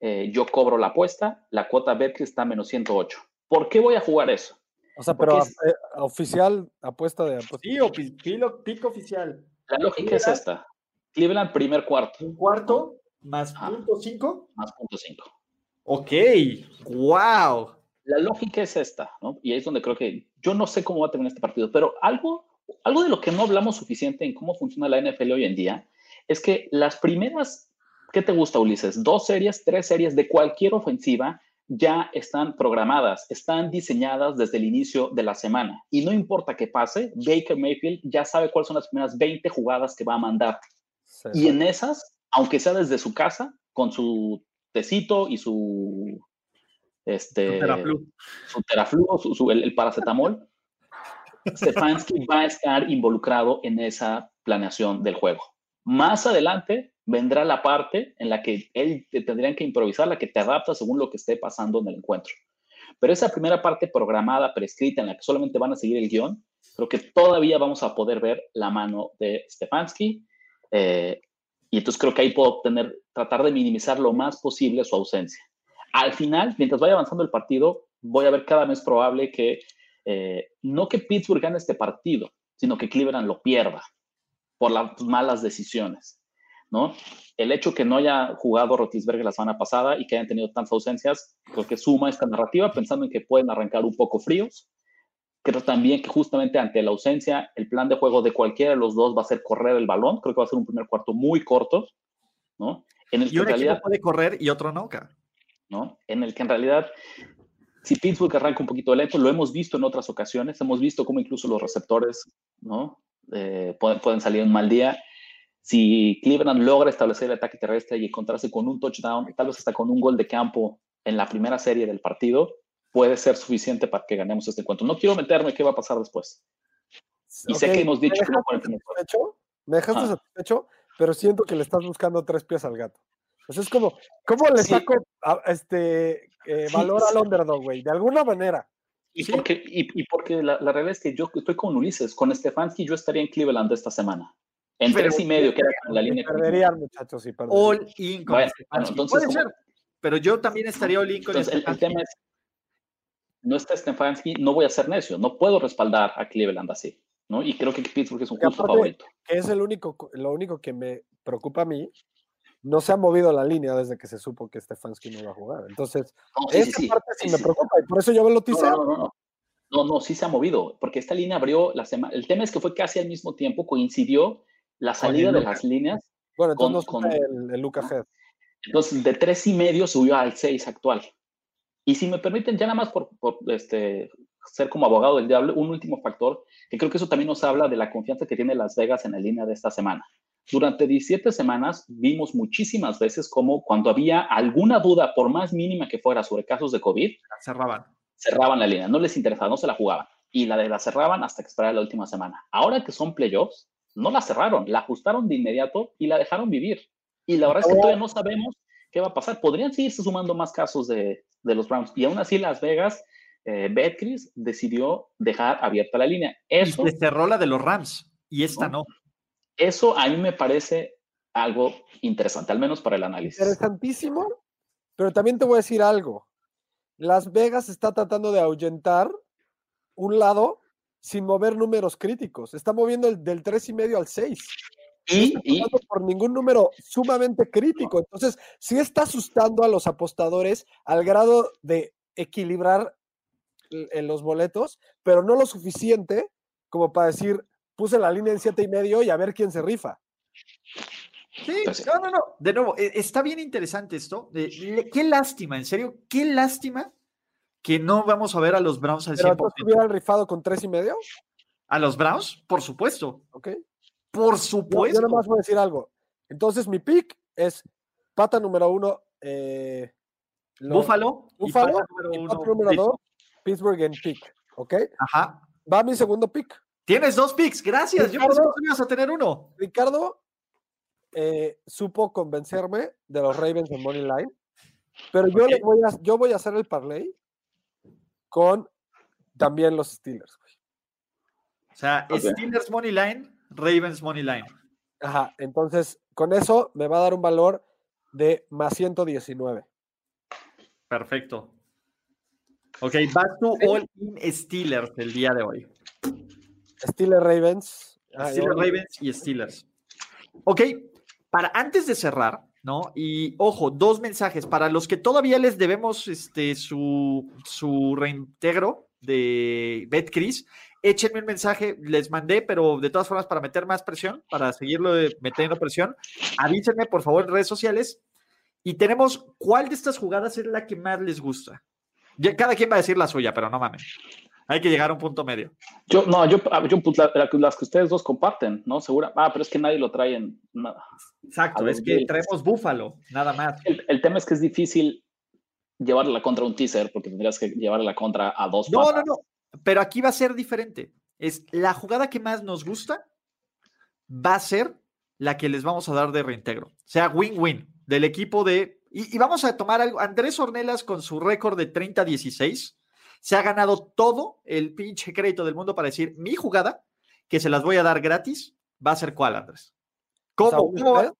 eh, yo cobro la apuesta, la cuota Betcris está menos 108. ¿Por qué voy a jugar eso? O sea, pero es, eh, oficial, apuesta de apuesta. Sí, o pico, pico oficial. La lógica es esta. Cleveland, primer cuarto. Un cuarto más ah, punto cinco. Más punto cinco. Ok, wow. La lógica es esta, ¿no? Y ahí es donde creo que yo no sé cómo va a terminar este partido, pero algo, algo de lo que no hablamos suficiente en cómo funciona la NFL hoy en día es que las primeras, ¿qué te gusta, Ulises? Dos series, tres series de cualquier ofensiva ya están programadas, están diseñadas desde el inicio de la semana. Y no importa qué pase, Baker Mayfield ya sabe cuáles son las primeras 20 jugadas que va a mandar. Sí, y en esas, aunque sea desde su casa, con su tecito y su este teraflu, su, teraflu, su, su el, el, paracetamol, Stefanski va a estar involucrado en esa planeación del juego. Más adelante vendrá la parte en la que él te tendrían que improvisar, la que te adapta según lo que esté pasando en el encuentro. Pero esa primera parte programada, prescrita, en la que solamente van a seguir el guion, creo que todavía vamos a poder ver la mano de Stefanski. Eh, y entonces creo que ahí puedo tener, tratar de minimizar lo más posible su ausencia. Al final, mientras vaya avanzando el partido, voy a ver cada vez probable que eh, no que Pittsburgh gane este partido, sino que Cleveland lo pierda por las malas decisiones. ¿No? El hecho que no haya jugado Rotisberger la semana pasada y que hayan tenido tantas ausencias, creo que suma esta narrativa, pensando en que pueden arrancar un poco fríos. Creo también que justamente ante la ausencia, el plan de juego de cualquiera de los dos va a ser correr el balón. Creo que va a ser un primer cuarto muy corto, ¿no? En el que un en realidad puede correr y otro no. ¿no? En el que en realidad, si Pittsburgh arranca un poquito lento, lo hemos visto en otras ocasiones, hemos visto cómo incluso los receptores, ¿no? Eh, pueden, pueden salir un mal día si Cleveland logra establecer el ataque terrestre y encontrarse con un touchdown, tal vez hasta con un gol de campo en la primera serie del partido, puede ser suficiente para que ganemos este encuentro. No quiero meterme qué va a pasar después. Y okay. sé que hemos dicho que no tener Me dejaste ah. satisfecho, pero siento que le estás buscando tres pies al gato. Pues es como, ¿cómo le saco sí. a, este eh, valor sí, al underdog, güey? De alguna manera. Y porque, y, y porque la, la, realidad es que yo estoy con Ulises, con Stefanski, yo estaría en Cleveland esta semana. En pero, tres y medio, que era la línea. Perderían, muchachos, sí, perderían. All in con bueno, bueno, entonces, Puede ser, pero yo también estaría all in con entonces, el, el, tema es, no está Stefanski, no voy a ser necio, no puedo respaldar a Cleveland así, ¿no? Y creo que Pittsburgh es un justo favorito. Que es el único, lo único que me preocupa a mí, no se ha movido la línea desde que se supo que Stefanski no iba a jugar. Entonces, no, sí, esa sí, parte sí, sí me preocupa y por eso yo me lo. No, no, no, no, no, sí se ha movido, porque esta línea abrió la semana. El tema es que fue casi al mismo tiempo, coincidió la salida de las líneas. Bueno, entonces con, con el, el Luca Head. Entonces, de tres y medio subió al seis actual. Y si me permiten, ya nada más por, por este, ser como abogado del diablo, un último factor, que creo que eso también nos habla de la confianza que tiene Las Vegas en la línea de esta semana. Durante 17 semanas vimos muchísimas veces como cuando había alguna duda, por más mínima que fuera, sobre casos de COVID, cerraban. Cerraban la línea, no les interesaba, no se la jugaban. Y la de la cerraban hasta que esperara la última semana. Ahora que son playoffs, no la cerraron, la ajustaron de inmediato y la dejaron vivir. Y la verdad es que todavía no sabemos qué va a pasar. Podrían seguirse sumando más casos de, de los Browns. Y aún así Las Vegas, eh, Betcris decidió dejar abierta la línea. Eso, y se cerró la de los Rams y esta no. no. Eso a mí me parece algo interesante, al menos para el análisis. Interesantísimo, pero también te voy a decir algo. Las Vegas está tratando de ahuyentar un lado sin mover números críticos. Está moviendo el del tres y medio al 6. Y, No y está jugando por ningún número sumamente crítico. Entonces, sí está asustando a los apostadores al grado de equilibrar en los boletos, pero no lo suficiente como para decir, puse la línea en siete y medio y a ver quién se rifa. Sí, Pues no, no, no. De nuevo, e- está bien interesante esto. Eh, qué lástima, en serio, qué lástima que no vamos a ver a los Browns al Pero 100%. entonces hubieran rifado con tres y medio, ¿A los Browns? Por supuesto. ¿ok? Por Yo, supuesto. yo nomás voy a decir algo. Entonces, mi pick es pata número uno, eh, los- Búfalo. y Búfalo, pata número y uno, número dos, Pittsburgh en pick, ¿ok? Ajá. Va mi segundo pick. Tienes dos picks, gracias. Yo pensé que ibas a tener uno. Ricardo eh, supo convencerme de los Ravens en Money Line, pero yo, le voy a, yo voy a hacer el parlay con también los Steelers. güey. O sea. Steelers Money Line, Ravens Money Line. Ajá, entonces con eso me va a dar un valor de más 119. Perfecto. Ok, vas tú all in Steelers el día de hoy. Steelers Ravens. ah, Steelers, Ravens y Steelers. Ok, para antes de cerrar, ¿no? Y ojo, dos mensajes. Para los que todavía les debemos este, su, su reintegro de BetCris, échenme un mensaje, les mandé, pero de todas formas, para meter más presión, para seguirlo metiendo presión, avísenme por favor en redes sociales. Y tenemos, ¿cuál de estas jugadas es la que más les gusta? Ya, cada quien va a decir la suya, pero no mames. Hay que llegar a un punto medio. yo, no, yo, ah, yo pues, la- la- las que ustedes dos comparten, ¿no? Segura. Ah, pero es que nadie lo trae en nada. Exacto, es que traemos Búfalo, nada más. El, el tema es que es difícil llevarle la contra un teaser porque tendrías que llevarle la contra a dos. No, no, no. Pero aquí va a ser diferente. Es la jugada que más nos gusta va a ser la que les vamos a dar de reintegro. O sea, win-win del equipo de. Y, y vamos a tomar algo. Andrés Ornelas con su récord de 30-16 se ha ganado todo el pinche crédito del mundo para decir mi jugada, que se las voy a dar gratis, va a ser cuál, Andrés. O sea, ¿Cómo? ¿un.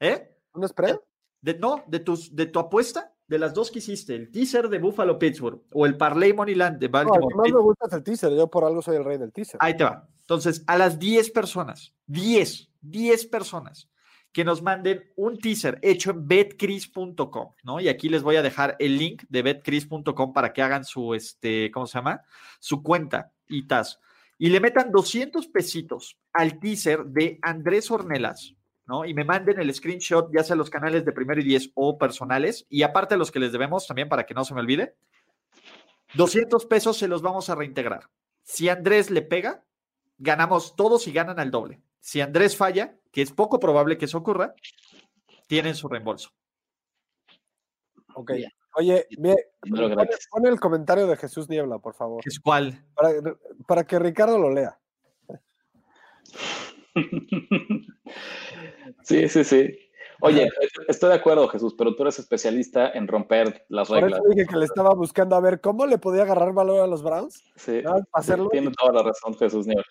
¿Eh? ¿Un spread? De, no, de, tus, de tu apuesta, de las dos que hiciste, el teaser de Buffalo Pittsburgh o el Parlay Moneyland de No, el Baltimore que más me gusta es el teaser. Yo por algo soy el rey del teaser. Ahí te va. Entonces, a las 10 personas, 10, 10 personas que nos manden un teaser hecho en betcris.com, ¿no? Y aquí les voy a dejar el link de betcris.com para que hagan su, este, ¿cómo se llama? Su cuenta y tas. Y le metan 200 pesitos al teaser de Andrés Ornelas, ¿no? Y me manden el screenshot, ya sea los canales de primero y 10 o personales, y aparte los que les debemos también para que no se me olvide. 200 pesos se los vamos a reintegrar. Si Andrés le pega, ganamos todos y ganan al doble. Si Andrés falla, que es poco probable que eso ocurra, tienen su reembolso. Ok. Oye, Primero pon, el comentario de Jesús Niebla, por favor, ¿Es cuál? para, para que Ricardo lo lea. Sí, sí, sí. Oye, estoy de acuerdo, Jesús, pero tú eres especialista en romper las Por reglas. eso dije que le estaba buscando a ver cómo le podía agarrar valor a los Browns. Sí, para hacerlo. tiene toda la razón, Jesús Nieves.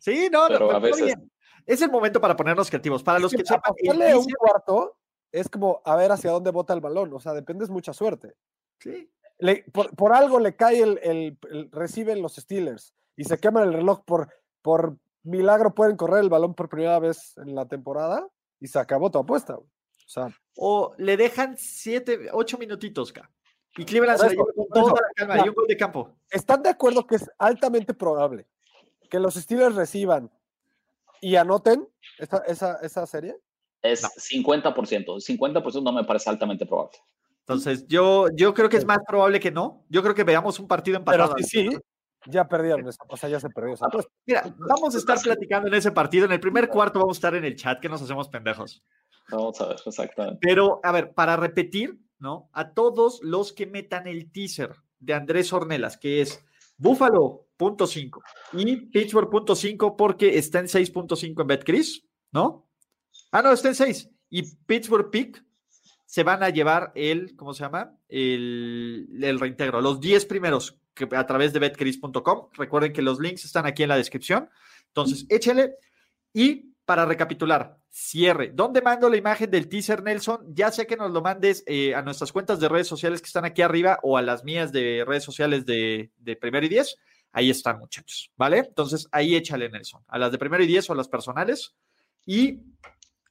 Sí, no, no, Pero pero a veces- bien. Es el momento para ponernos creativos. Para los Es que que sepan, un cuarto es como a ver hacia dónde bota el balón. O sea, depende, es mucha suerte. Sí, Le- por, por algo le cae el, el- el- reciben los Steelers y se queman el reloj por, por milagro pueden correr el balón por primera vez en la temporada y se acabó tu apuesta. O sea, o le dejan siete, ocho minutitos, acá. Y Cleveland se con toda la calma y un gol de campo. ¿están de acuerdo que es altamente probable que los Steelers reciban y anoten esa, esa, esa serie? Es No. 50%. 50% no me parece altamente probable. Entonces, yo, yo creo que es más probable que no. Yo creo que veamos un partido Pero empatado. sí, sí, ya perdieron esa, o sea, ya se perdió esa apuesta. Mira, vamos a estar platicando en ese partido. En el primer cuarto vamos a estar en el chat, que nos hacemos pendejos. Vamos a ver, exactamente. Pero, a ver, para repetir, ¿no? A todos los que metan el teaser de Andrés Ornelas, que es Buffalo.5 y Pittsburgh.5 porque está en 6.5 en BetCris, ¿no? Ah, no, está en 6. Y Pittsburgh Pick se van a llevar el, ¿cómo se llama? El, el reintegro. Los 10 primeros a través de betcris.com. Recuerden que los links están aquí en la descripción. Entonces, échele. Y para recapitular, cierre. ¿Dónde mando la imagen del teaser, Nelson? Ya sé que nos lo mandes eh, a nuestras cuentas de redes sociales que están aquí arriba o a las mías de redes sociales de, de Primero y Diez. Ahí están, muchachos, ¿vale? Entonces, ahí échale, Nelson. A las de primero y diez o a las personales. Y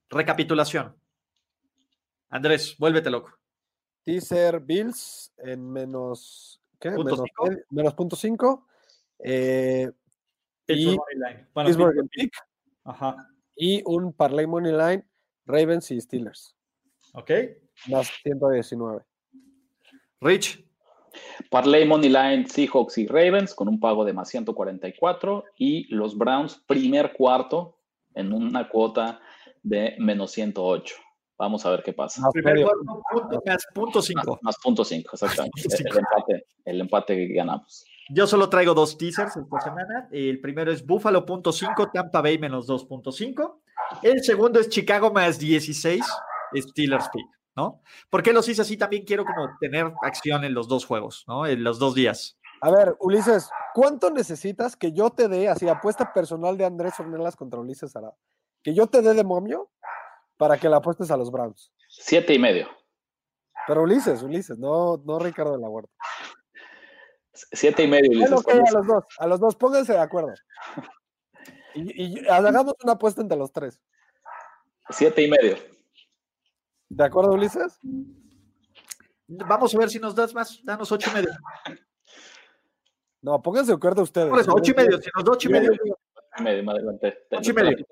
recapitulación. Andrés, vuélvete loco. Teaser Bills en menos. ¿Qué? Punto menos, cinco. menos punto cinco. Eh, Y- Money line. Bueno, Pittsburgh Pittsburgh en pick. Ajá. Y un parlay money line, Ravens y Steelers. Ok. Más 119. Rich. Parlay Money Line, Seahawks y Ravens con un pago de más 144 y los Browns primer cuarto en una cuota de menos 108. Vamos a ver qué pasa. Más Primer cuarto, punto, más punto Más, cinco. más punto 5, exactamente. Punto El, cinco. empate, el empate que ganamos. Yo solo traigo dos teasers esta semana. El primero es Buffalo punto cinco, Tampa Bay menos 2.5. El segundo es Chicago más 16, Steelers pick, ¿no? ¿Por qué los hice así? También quiero como tener acción en los dos juegos, ¿no? En los dos días. A ver, Ulises, ¿cuánto necesitas que yo te dé, así, apuesta personal de Andrés Ornelas contra Ulises Arada? Que yo te dé de momio para que la apuestes a los Browns. Siete y medio. Pero Ulises, Ulises, no, no Ricardo de la Huerta. Siete y medio. Bueno, Ulises, con a los dos, a los dos, pónganse de acuerdo. Y, y hagamos una apuesta entre los tres. Siete y medio. ¿De acuerdo, Ulises? Vamos a ver si nos das más. Danos ocho y medio. No, pónganse de acuerdo ustedes. Por eso, ocho y medio. Si nos da ocho y medio. Ocho y medio. Ocho y medio.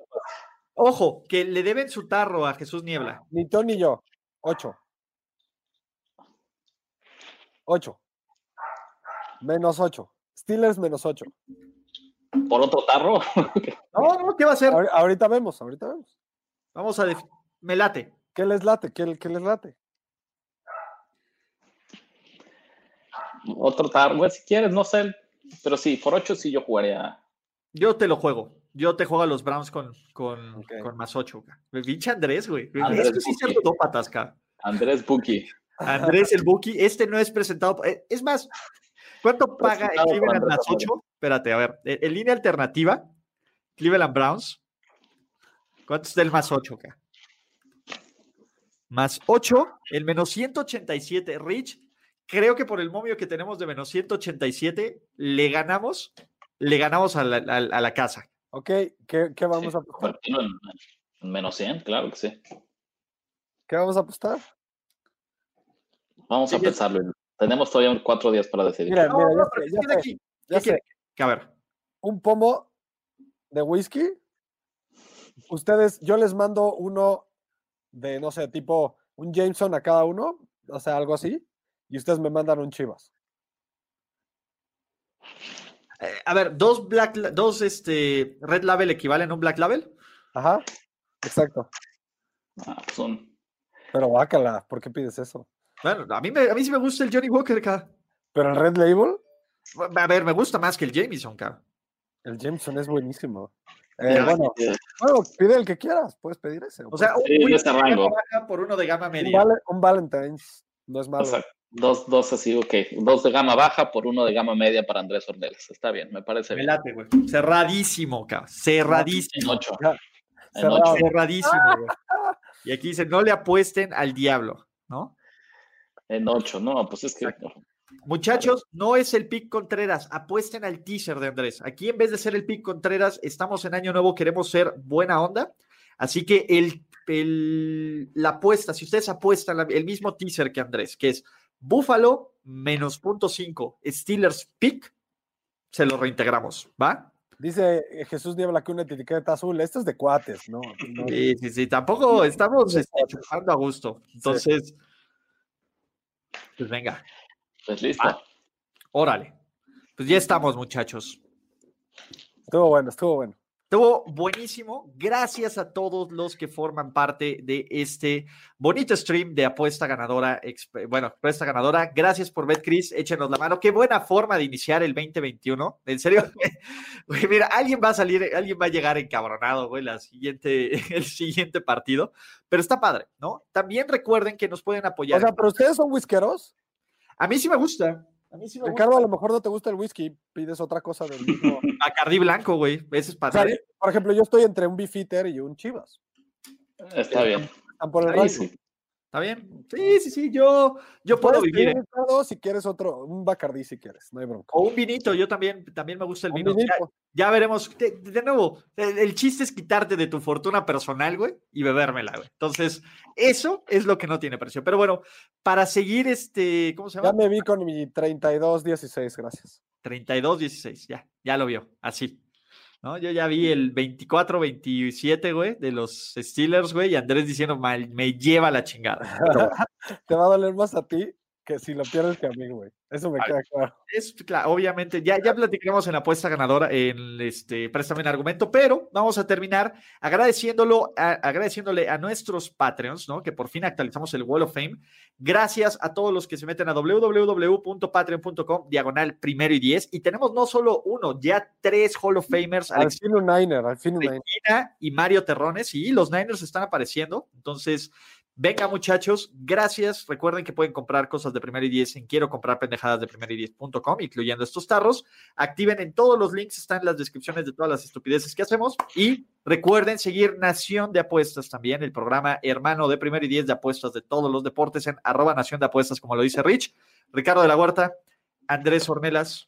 Ojo, que le deben su tarro a Jesús Niebla. Ni tú ni yo. Ocho. Ocho. Menos ocho. Steelers menos ocho. Por otro tarro. No, no, ¿qué va a hacer? Ahor- Ahorita vemos, ahorita vemos. Vamos a. Me late. ¿Qué les late? ¿Qué, qué les late? otro. Bueno, si quieres, no sé. Pero sí, por ocho sí yo jugaría. Yo te lo juego. Yo te juego a los Browns con, con, con más ocho. ca. Me pinche Andrés, güey. Andrés Esto sí se Buki. ludópatas, ca. Andrés Buki. Andrés el Buki. Este no es presentado. eh, Es más, ¿cuánto paga el Cleveland más Romero. ocho? Espérate, a ver. En, línea alternativa, Cleveland Browns. ¿Cuánto está el más ocho, ca? Más 8, el menos 187. Rich, creo que por el momio que tenemos de menos 187, le ganamos, le ganamos a la, a- a la casa. Ok, ¿qué, qué vamos Sí, a apostar? convertirlo en, en menos 100, claro que sí. ¿Qué vamos a apostar? Vamos a Sí, pensarlo. Tenemos todavía cuatro días para decidir. Mira, mira, ya sé, ¿qué ya quiere sé, aquí? ya sé. Que, a ver, Un pomo de whisky. Ustedes, yo les mando uno de, no sé, tipo un Jameson a cada uno, o sea, algo así, y ustedes me mandan un Chivas. eh, a ver, dos Black, La- dos este, Red Label equivalen a un Black Label. Ajá, exacto. Ah, pues un- Pero bácala, ¿por qué pides eso? Bueno, a mí, me, a mí sí me gusta el Johnny Walker, ca. Pero el Red Label, A ver, me gusta más que el Jameson, ca. el Jameson es buenísimo. Eh, Ya, bueno, bueno, pide el que quieras, puedes pedir ese. O sea, un, Sí, de rango. baja por uno de gama un, media. Un Valentine's no es malo. o sea, dos, dos así, ok. Dos de gama baja por uno de gama media para Andrés Ornelas. Está bien, me parece Me bien. late, güey. Cerradísimo. En Cerradísimo. ocho. En ocho. Cerradísimo, güey. Y aquí dice, no le apuesten al diablo, ¿no? En ocho. No, pues es que. Muchachos, no es el pick Contreras, apuesten al teaser de Andrés. Aquí en vez de ser el pick Contreras, estamos en año nuevo, queremos ser buena onda. Así que el, el- la apuesta, si ustedes apuestan la- el mismo teaser que Andrés, que es Buffalo menos punto cinco, Steelers pick, se lo reintegramos, ¿va? Dice eh, Jesús Niebla que una etiqueta azul. Esto es de cuates, ¿no? No- Sí, sí, sí, tampoco estamos este, a gusto. Entonces, pues venga, Pues listo. Ah. órale. Pues ya estamos, muchachos. Estuvo bueno, estuvo bueno. Estuvo buenísimo. Gracias a todos los que forman parte de este bonito stream de apuesta ganadora. Bueno, apuesta ganadora. Gracias por ver, Chris. Échenos la mano. Qué buena forma de iniciar el 2021. En serio, güey, mira, alguien va a salir, alguien va a llegar encabronado, güey, la siguiente, el siguiente partido. Pero está padre, ¿no? También recuerden que nos pueden O apoyar. sea, pero ustedes son whiskeros. A mí sí me gusta. A mí sí me Ricardo, a lo mejor no te gusta el whisky, pides otra cosa del mismo. gusta. Bacardí blanco, güey. Ese es O sea, padre. por ejemplo, yo estoy entre un beefeater y un chivas. Está bien. Están por el Ahí rango. sí. ¿Está bien? Sí, sí, sí, yo, yo puedo vivir. ¿eh? Si quieres otro, un Bacardí si quieres, no hay bronca. O un vinito, yo también, también me gusta el vino. Ya, vinito. ya veremos. De, de nuevo, el, el chiste es quitarte de tu fortuna personal, güey, y bebérmela, güey. Entonces, eso es lo que no tiene precio. Pero bueno, para seguir este, ¿cómo se Ya llama? me vi con mi 32-16, gracias. 32-16, ya, ya lo vio, así. ¿No? Yo ya vi el 24-27, güey, de los Steelers, güey, y Andrés diciendo, "Mal- me lleva la chingada. Te va a doler más a ti que si lo pierdes que a mí, güey. Eso me queda claro. es claro, obviamente, ya, ya platicamos en la apuesta ganadora en este Préstame en Argumento, pero vamos a terminar agradeciéndolo, a- agradeciéndole a nuestros Patreons, ¿no? Que por fin actualizamos el Wall of Fame. Gracias a todos los que se meten a www.patreon.com, diagonal primero y diez. Y tenemos no solo uno, ya tres Hall of Famers, Al fin un Niner, al fin un Niner. Y Mario Terrones. Y los Niners están apareciendo. Entonces, venga, muchachos, gracias. Recuerden que pueden comprar cosas de primero y diez en quiero comprar pendejadas de primero y diez.com, incluyendo estos tarros. Activen en todos los links, están en las descripciones de todas las estupideces que hacemos. Y recuerden seguir Nación de Apuestas también, el programa hermano de primero y diez de apuestas de todos los deportes en arroba Nación de Apuestas, como lo dice Rich. Ricardo de la Huerta, Andrés Ornelas,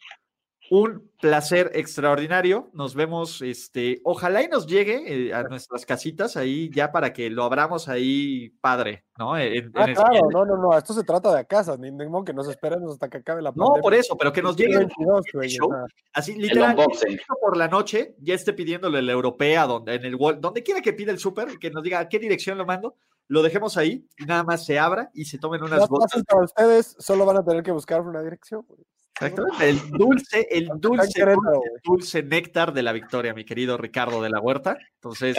un placer extraordinario. Nos vemos, este, ojalá y nos llegue eh, a nuestras casitas ahí ya para que lo abramos ahí padre, ¿no? En- en Ah, claro, siguiente- no, no, no, esto se trata de a casas, ni ni modo que nos esperemos hasta que acabe la No, pandemia. por eso, pero que nos llegue 2022, güey, o show. sea, así El literal unboxing. por la noche, ya esté pidiéndole la europea, donde en el donde quiera que pida el súper, que nos diga a qué dirección lo mando, lo dejemos ahí y nada más se abra y se tomen unas fácil para ustedes, solo van a tener que buscar una dirección. güey. Exactamente, el dulce, el dulce, dulce, dulce néctar de la victoria, mi querido Ricardo de la Huerta. Entonces,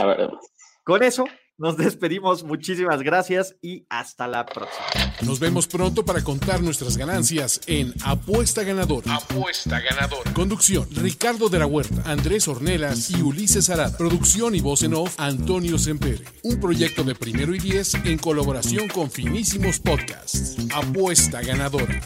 Con eso, nos despedimos. Muchísimas gracias y hasta la próxima. Nos vemos pronto para contar nuestras ganancias en Apuesta Ganadora. Apuesta Ganadora. Conducción: Ricardo de la Huerta, Andrés Ornelas y Ulises Arad. Producción y voz en off: Antonio Sempere. Un proyecto de primero y diez en colaboración con Finísimos Podcasts. Apuesta Ganadora.